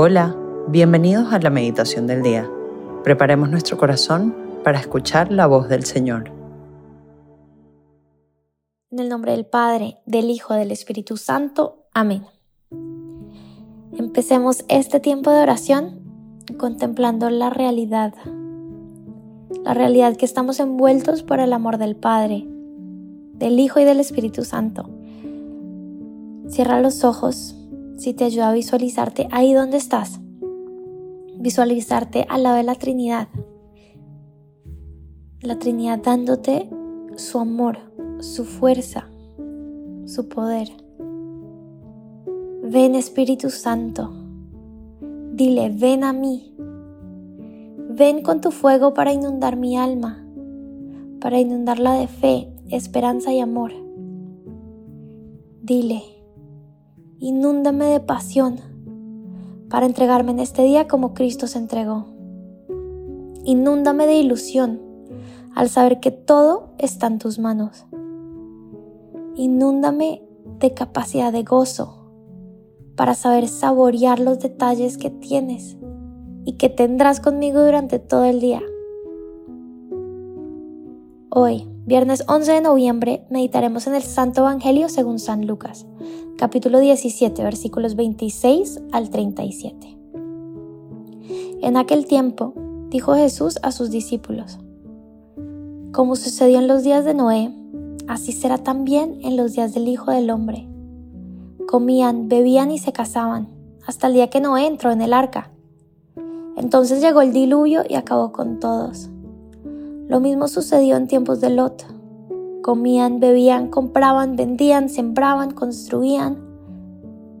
Hola, bienvenidos a la meditación del día. Preparemos nuestro corazón para escuchar la voz del Señor. En el nombre del Padre, del Hijo, del Espíritu Santo. Amén. Empecemos este tiempo de oración contemplando la realidad, la realidad que estamos envueltos por el amor del Padre, del Hijo y del Espíritu Santo. Cierra los ojos si te ayuda a visualizarte ahí donde estás. Visualizarte al lado de la Trinidad. La Trinidad dándote su amor, su fuerza, su poder. Ven Espíritu Santo. Dile, ven a mí. Ven con tu fuego para inundar mi alma, para inundarla de fe, esperanza y amor. Dile, inúndame de pasión para entregarme en este día como Cristo se entregó. Inúndame de ilusión al saber que todo está en tus manos. Inúndame de capacidad de gozo para saber saborear los detalles que tienes y que tendrás conmigo durante todo el día. Hoy, viernes 11 de noviembre, meditaremos en el Santo Evangelio según San Lucas, capítulo 17, versículos 26 al 37. En aquel tiempo, dijo Jesús a sus discípulos, Como sucedió en los días de Noé, así será también en los días del Hijo del Hombre. Comían, bebían y se casaban, hasta el día que Noé entró en el arca. Entonces llegó el diluvio y acabó con todos. Lo mismo sucedió en tiempos de Lot Comían, bebían, compraban, vendían, sembraban, construían.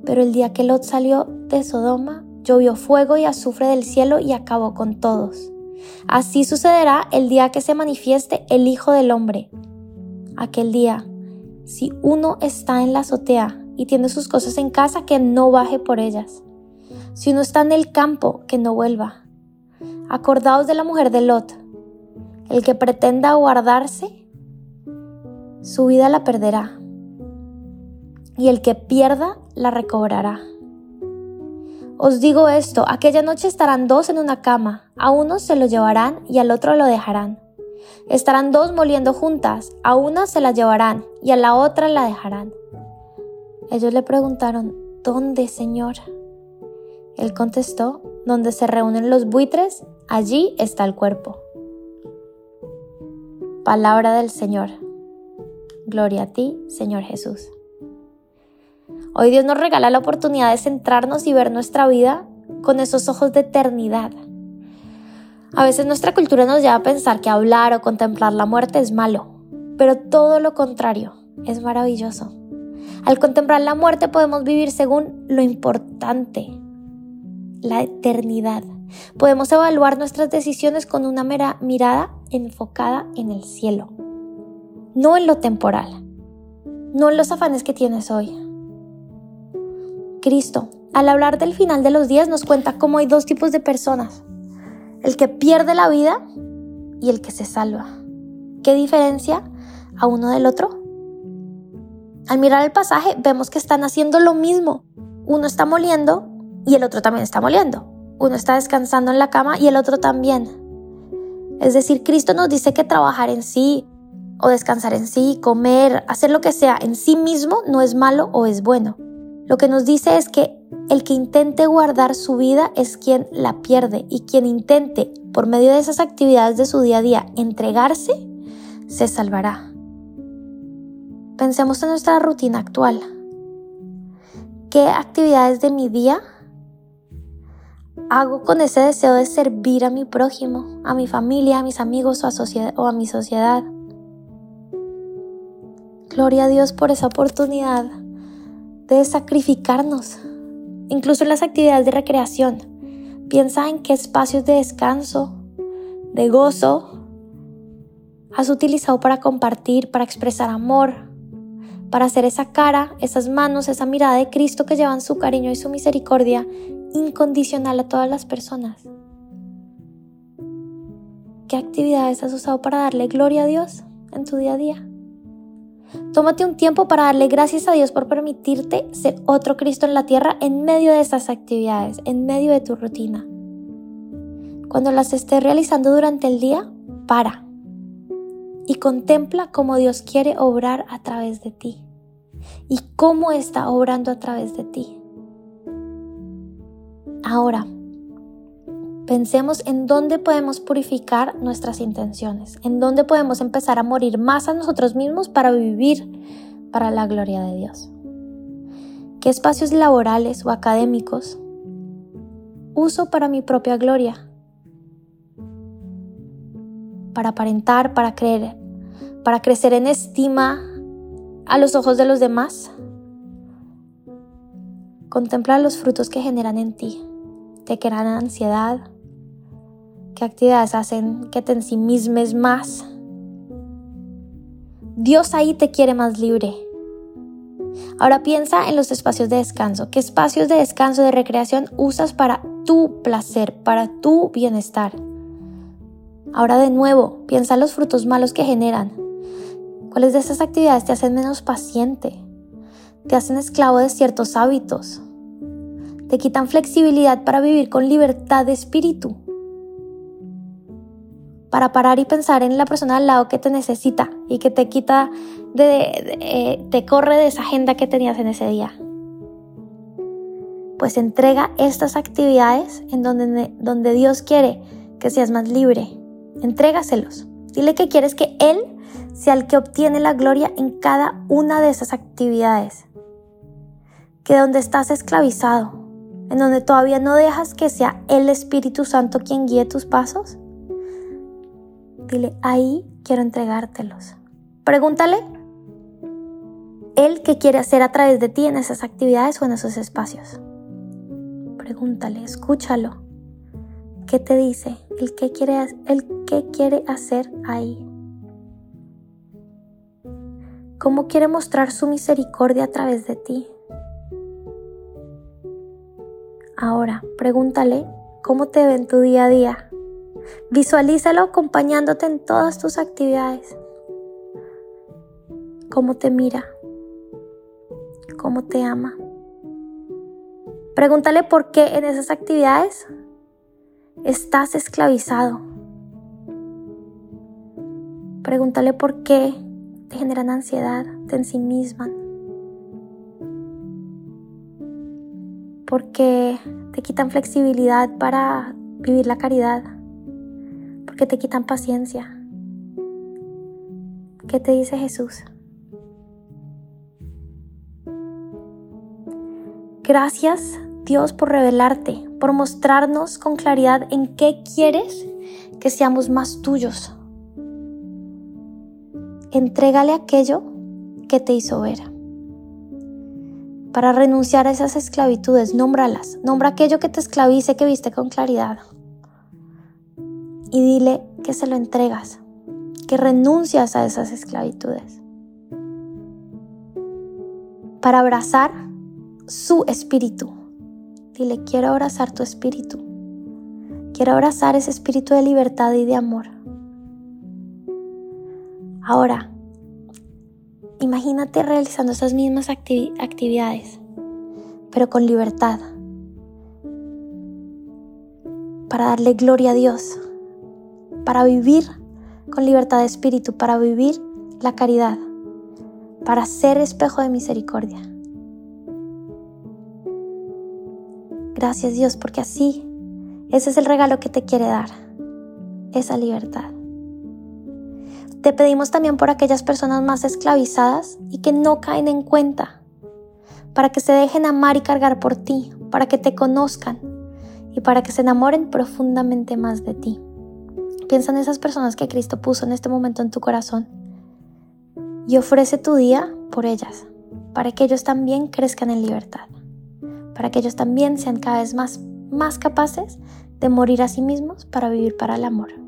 Pero el día que Lot salió de Sodoma, llovió fuego y azufre del cielo y acabó con todos. Así sucederá el día que se manifieste el Hijo del Hombre. Aquel día, si uno está en la azotea y tiene sus cosas en casa, que no baje por ellas. Si uno está en el campo, que no vuelva. Acordaos de la mujer de Lot. El que pretenda guardarse su vida la perderá, y el que pierda la recobrará. Os digo esto, aquella noche estarán dos en una cama, a uno se lo llevarán y al otro lo dejarán. Estarán dos moliendo juntas, a una se la llevarán y a la otra la dejarán. Ellos le preguntaron, ¿dónde, Señor? Él contestó, donde se reúnen los buitres, allí está el cuerpo. Palabra del Señor. Gloria a ti, Señor Jesús. Hoy Dios nos regala la oportunidad de centrarnos y ver nuestra vida con esos ojos de eternidad. A veces nuestra cultura nos lleva a pensar que hablar o contemplar la muerte es malo, pero todo lo contrario, es maravilloso. Al contemplar la muerte podemos vivir según lo importante, la eternidad. Podemos evaluar nuestras decisiones con una mera mirada enfocada en el cielo no en lo temporal, no en los afanes que tienes hoy. Cristo, al hablar del final de los días, nos cuenta cómo hay dos tipos de personas, el que pierde la vida y el que se salva. ¿Qué diferencia a uno del otro? Al mirar el pasaje vemos que están haciendo lo mismo. Uno está moliendo y el otro también está moliendo. Uno está descansando en la cama y el otro también. Es decir, Cristo nos dice que trabajar en sí, o descansar en sí, comer, hacer lo que sea en sí mismo no es malo o es bueno. Lo que nos dice es que el que intente guardar su vida es quien la pierde y quien intente, por medio de esas actividades de su día a día, entregarse, se salvará. Pensemos en nuestra rutina actual. ¿Qué actividades de mi día hago con ese deseo de servir a mi prójimo, a mi familia, a mis amigos o a, mi sociedad? Gloria a Dios por esa oportunidad de sacrificarnos, incluso en las actividades de recreación. Piensa en qué espacios de descanso, de gozo, has utilizado para compartir, para expresar amor, para hacer esa cara, esas manos, esa mirada de Cristo que llevan su cariño y su misericordia incondicional a todas las personas. ¿Qué actividades has usado para darle gloria a Dios en tu día a día? Tómate un tiempo para darle gracias a Dios por permitirte ser otro Cristo en la tierra en medio de estas actividades, en medio de tu rutina. Cuando las estés realizando durante el día, para y contempla cómo Dios quiere obrar a través de ti y cómo está obrando a través de ti. Ahora, pensemos en dónde podemos purificar nuestras intenciones, en dónde podemos empezar a morir más a nosotros mismos para vivir para la gloria de Dios. ¿Qué espacios laborales o académicos uso para mi propia gloria? Para aparentar, para creer, para crecer en estima a los ojos de los demás. Contempla los frutos que generan en ti. Te crean ansiedad. ¿Qué actividades hacen que te ensimismes más? Dios ahí te quiere más libre. Ahora piensa en los espacios de descanso. ¿Qué espacios de descanso, de recreación usas para tu placer, para tu bienestar? Ahora de nuevo, piensa en los frutos malos que generan. ¿Cuáles de esas actividades te hacen menos paciente? ¿Te hacen esclavo de ciertos hábitos? ¿Te quitan flexibilidad para vivir con libertad de espíritu? Para parar y pensar en la persona al lado que te necesita y que te quita, de, eh, te corre de esa agenda que tenías en ese día. Pues entrega estas actividades en donde, donde Dios quiere que seas más libre. Entrégaselos. Dile que quieres que Él sea el que obtiene la gloria en cada una de esas actividades. Que donde estás esclavizado, en donde todavía no dejas que sea el Espíritu Santo quien guíe tus pasos, dile, ahí quiero entregártelos. Pregúntale, Él qué quiere hacer a través de ti en esas actividades o en esos espacios. Pregúntale, escúchalo. ¿Qué te dice? ¿El qué quiere, el qué quiere hacer ahí? cómo quiere mostrar su misericordia a través de ti. Ahora, pregúntale cómo te ve en tu día a día. Visualízalo acompañándote en todas tus actividades. Cómo te mira. Cómo te ama. Pregúntale por qué en esas actividades estás esclavizado. Pregúntale por qué te generan ansiedad, te ensimisman, porque te quitan flexibilidad para vivir la caridad, porque te quitan paciencia. ¿Qué te dice Jesús? Gracias Dios por revelarte, por mostrarnos con claridad en qué quieres que seamos más tuyos entrégale aquello que te hizo ver. Para renunciar a esas esclavitudes, nómbralas. Nombra aquello que te esclavice que viste con claridad. Y dile que se lo entregas, que renuncias a esas esclavitudes. Para abrazar su espíritu. Dile, quiero abrazar tu espíritu. Quiero abrazar ese espíritu de libertad y de amor. Ahora, imagínate realizando esas mismas actividades, pero con libertad, para darle gloria a Dios, para vivir con libertad de espíritu, para vivir la caridad, para ser espejo de misericordia. Gracias Dios, porque así, ese es el regalo que te quiere dar, esa libertad. Te pedimos también por aquellas personas más esclavizadas y que no caen en cuenta, para que se dejen amar y cargar por ti, para que te conozcan y para que se enamoren profundamente más de ti. Piensa en esas personas que Cristo puso en este momento en tu corazón y ofrece tu día por ellas, para que ellos también crezcan en libertad, para que ellos también sean cada vez más, más capaces de morir a sí mismos para vivir para el amor.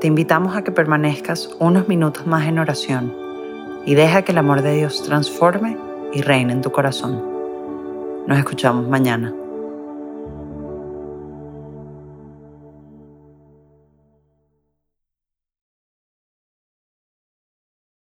Te invitamos a que permanezcas unos minutos más en oración y deja que el amor de Dios transforme y reine en tu corazón. Nos escuchamos mañana.